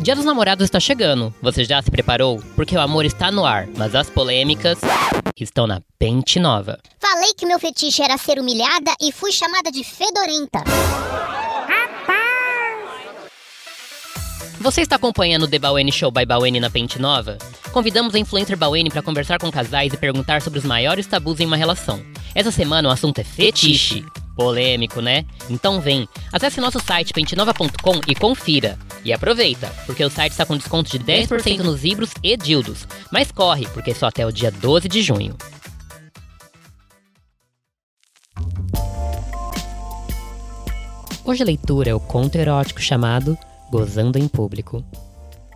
Dia dos Namorados está chegando. Você já se preparou? Porque o amor está no ar, mas as polêmicas estão na pente nova. Falei que meu fetiche era ser humilhada e fui chamada de fedorenta. Você está acompanhando o The Baweni Show by Baweni na Pente Nova? Convidamos a influencer Baweni para conversar com casais e perguntar sobre os maiores tabus em uma relação. Essa semana o assunto é fetiche. Polêmico, né? Então vem, acesse nosso site pentenova.com e confira. E aproveita, porque o site está com desconto de 10% nos livros e dildos. Mas corre, porque é só até o dia 12 de junho. Hoje a leitura é o conto erótico chamado Gozando em Público.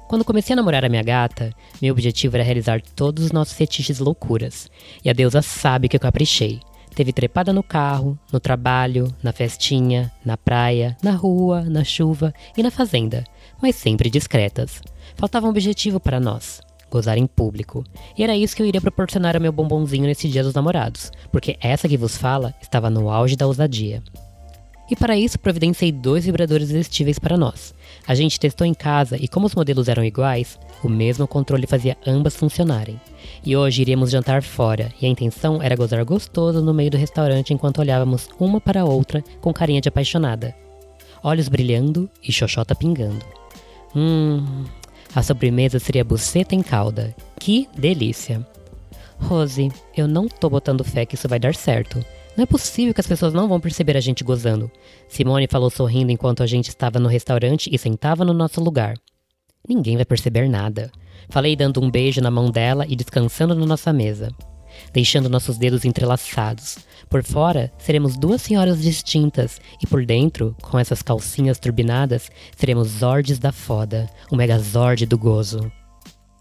Quando comecei a namorar a minha gata, meu objetivo era realizar todos os nossos fetiches loucuras. E a deusa sabe que eu caprichei. Teve trepada no carro, no trabalho, na festinha, na praia, na rua, na chuva e na fazenda, mas sempre discretas. Faltava um objetivo para nós: gozar em público. E era isso que eu iria proporcionar ao meu bombonzinho nesse dia dos namorados, porque essa que vos fala estava no auge da ousadia. E para isso providenciei dois vibradores vestíveis para nós. A gente testou em casa e como os modelos eram iguais, o mesmo controle fazia ambas funcionarem. E hoje iríamos jantar fora, e a intenção era gozar gostoso no meio do restaurante enquanto olhávamos uma para a outra com carinha de apaixonada. Olhos brilhando e xoxota pingando. Hum, a sobremesa seria buceta em calda. Que delícia! Rose, eu não tô botando fé que isso vai dar certo. Não é possível que as pessoas não vão perceber a gente gozando. Simone falou sorrindo enquanto a gente estava no restaurante e sentava no nosso lugar. Ninguém vai perceber nada. Falei dando um beijo na mão dela e descansando na nossa mesa, deixando nossos dedos entrelaçados. Por fora, seremos duas senhoras distintas e por dentro, com essas calcinhas turbinadas, seremos Zords da foda, o Megazord do gozo.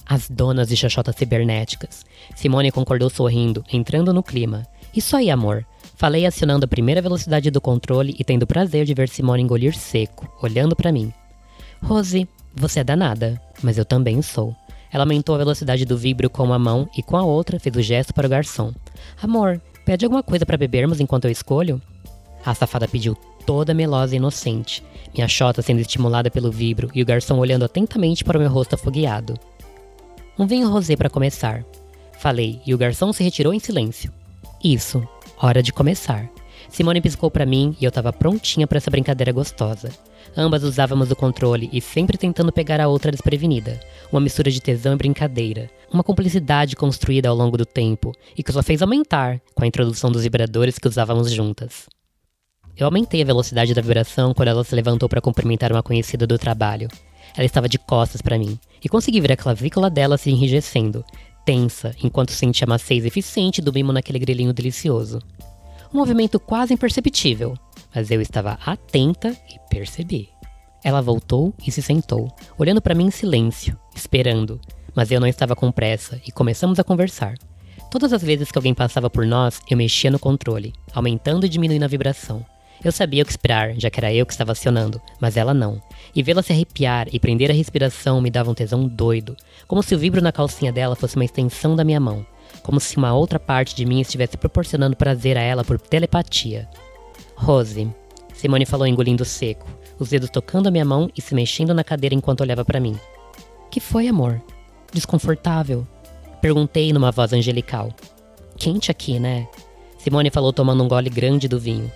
As donas de xoxotas cibernéticas. Simone concordou sorrindo, entrando no clima. Isso aí, amor. Falei acionando a primeira velocidade do controle e tendo o prazer de ver Simone engolir seco, olhando para mim. Rose, você é danada, mas eu também sou. Ela aumentou a velocidade do vibro com uma mão e com a outra fez o gesto para o garçom. Amor, pede alguma coisa para bebermos enquanto eu escolho? A safada pediu toda melosa e inocente, minha chota sendo estimulada pelo vibro e o garçom olhando atentamente para o meu rosto afogueado. Um vinho rosé para começar. Falei, e o garçom se retirou em silêncio. Isso, Hora de começar. Simone piscou para mim e eu estava prontinha para essa brincadeira gostosa. Ambas usávamos o controle e sempre tentando pegar a outra desprevenida. Uma mistura de tesão e brincadeira. Uma cumplicidade construída ao longo do tempo e que só fez aumentar com a introdução dos vibradores que usávamos juntas. Eu aumentei a velocidade da vibração quando ela se levantou para cumprimentar uma conhecida do trabalho. Ela estava de costas para mim e consegui ver a clavícula dela se enrijecendo, tensa enquanto sentia a maciez eficiente do mimo naquele grelhinho delicioso. Um movimento quase imperceptível, mas eu estava atenta e percebi. Ela voltou e se sentou, olhando para mim em silêncio, esperando, mas eu não estava com pressa e começamos a conversar. Todas as vezes que alguém passava por nós, eu mexia no controle, aumentando e diminuindo a vibração. Eu sabia o que esperar, já que era eu que estava acionando, mas ela não. E vê-la se arrepiar e prender a respiração me dava um tesão doido, como se o vibro na calcinha dela fosse uma extensão da minha mão, como se uma outra parte de mim estivesse proporcionando prazer a ela por telepatia. Rose, Simone falou engolindo seco, os dedos tocando a minha mão e se mexendo na cadeira enquanto olhava para mim. Que foi, amor? Desconfortável? Perguntei numa voz angelical. Quente aqui, né? Simone falou tomando um gole grande do vinho.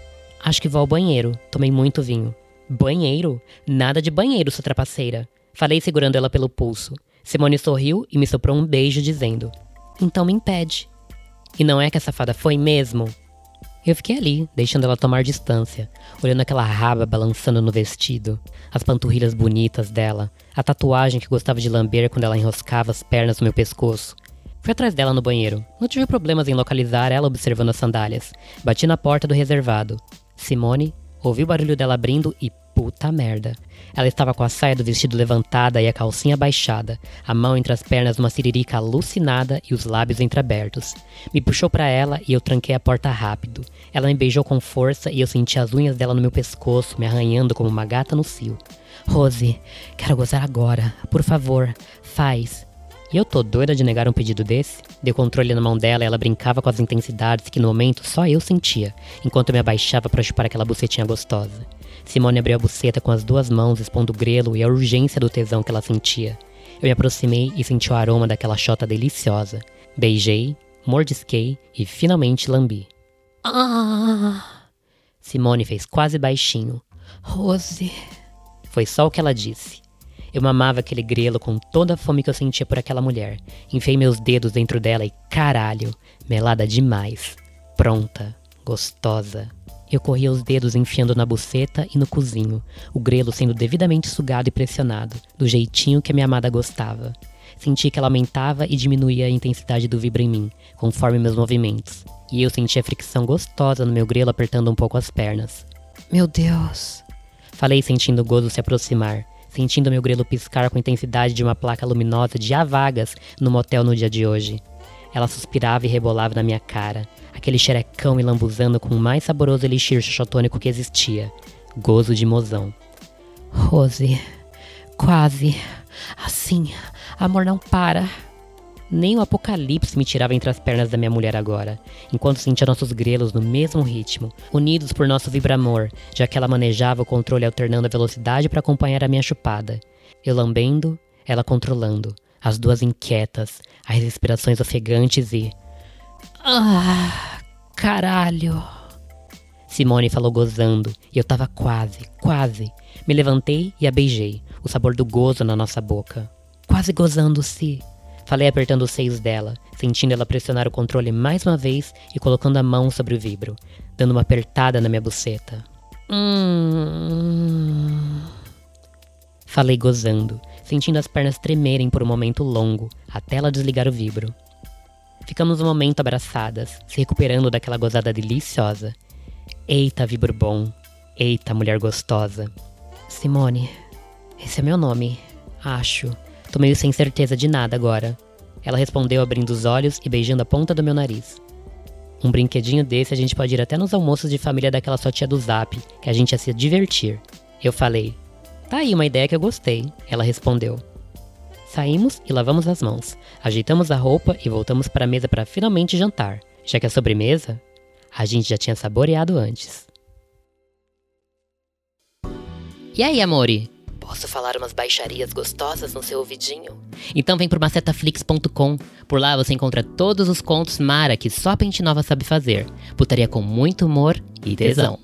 Acho que vou ao banheiro. Tomei muito vinho. Banheiro? Nada de banheiro, sua trapaceira. Falei segurando ela pelo pulso. Simone sorriu e me soprou um beijo, dizendo: Então me impede. E não é que a safada foi mesmo? Eu fiquei ali, deixando ela tomar distância, olhando aquela raba balançando no vestido, as panturrilhas bonitas dela, a tatuagem que gostava de lamber quando ela enroscava as pernas no meu pescoço. Fui atrás dela no banheiro. Não tive problemas em localizar ela observando as sandálias. Bati na porta do reservado. Simone ouviu o barulho dela abrindo e puta merda. Ela estava com a saia do vestido levantada e a calcinha baixada, a mão entre as pernas numa siririca alucinada e os lábios entreabertos. Me puxou para ela e eu tranquei a porta rápido. Ela me beijou com força e eu senti as unhas dela no meu pescoço, me arranhando como uma gata no cio. Rose, quero gozar agora. Por favor, faz. E eu tô doida de negar um pedido desse? Dei o controle na mão dela e ela brincava com as intensidades que no momento só eu sentia, enquanto eu me abaixava para chupar aquela bucetinha gostosa. Simone abriu a buceta com as duas mãos, expondo o grelo e a urgência do tesão que ela sentia. Eu me aproximei e senti o aroma daquela chota deliciosa. Beijei, mordisquei e finalmente lambi. Ah! Simone fez quase baixinho. Rose. Foi só o que ela disse. Eu mamava aquele grelo com toda a fome que eu sentia por aquela mulher. Enfiei meus dedos dentro dela e caralho, melada demais. Pronta, gostosa. Eu corria os dedos enfiando na buceta e no cozinho, o grelo sendo devidamente sugado e pressionado, do jeitinho que a minha amada gostava. Senti que ela aumentava e diminuía a intensidade do vibra em mim, conforme meus movimentos, e eu sentia fricção gostosa no meu grelo apertando um pouco as pernas. Meu Deus! Falei sentindo o gozo se aproximar, sentindo meu grelo piscar com a intensidade de uma placa luminosa de há vagas no motel no dia de hoje. Ela suspirava e rebolava na minha cara, aquele xerecão me lambuzando com o mais saboroso elixir xoxotônico que existia. Gozo de mozão. Rose, quase. Assim, amor não para. Nem o apocalipse me tirava entre as pernas da minha mulher agora, enquanto sentia nossos grelos no mesmo ritmo, unidos por nosso vibramor, já que ela manejava o controle alternando a velocidade para acompanhar a minha chupada. Eu lambendo, ela controlando, as duas inquietas, as respirações ofegantes e. Ah, caralho! Simone falou gozando, e eu tava quase, quase. Me levantei e a beijei, o sabor do gozo na nossa boca. Quase gozando-se. Falei apertando os seios dela, sentindo ela pressionar o controle mais uma vez e colocando a mão sobre o vibro, dando uma apertada na minha buceta. Hum. Falei gozando, sentindo as pernas tremerem por um momento longo, até ela desligar o vibro. Ficamos um momento abraçadas, se recuperando daquela gozada deliciosa. Eita, vibro bom. Eita, mulher gostosa. Simone, esse é meu nome. Acho. Tô meio sem certeza de nada agora. Ela respondeu abrindo os olhos e beijando a ponta do meu nariz. Um brinquedinho desse a gente pode ir até nos almoços de família daquela sua tia do zap, que a gente ia se divertir. Eu falei, tá aí uma ideia que eu gostei. Ela respondeu. Saímos e lavamos as mãos, ajeitamos a roupa e voltamos para a mesa para finalmente jantar, já que a sobremesa a gente já tinha saboreado antes. E aí, amore? Posso falar umas baixarias gostosas no seu ouvidinho? Então vem pro macetaflix.com. Por lá você encontra todos os contos Mara que só a Pente Nova sabe fazer. Putaria com muito humor e tesão.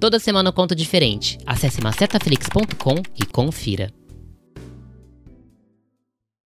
Toda semana um conto diferente. Acesse macetaflix.com e confira.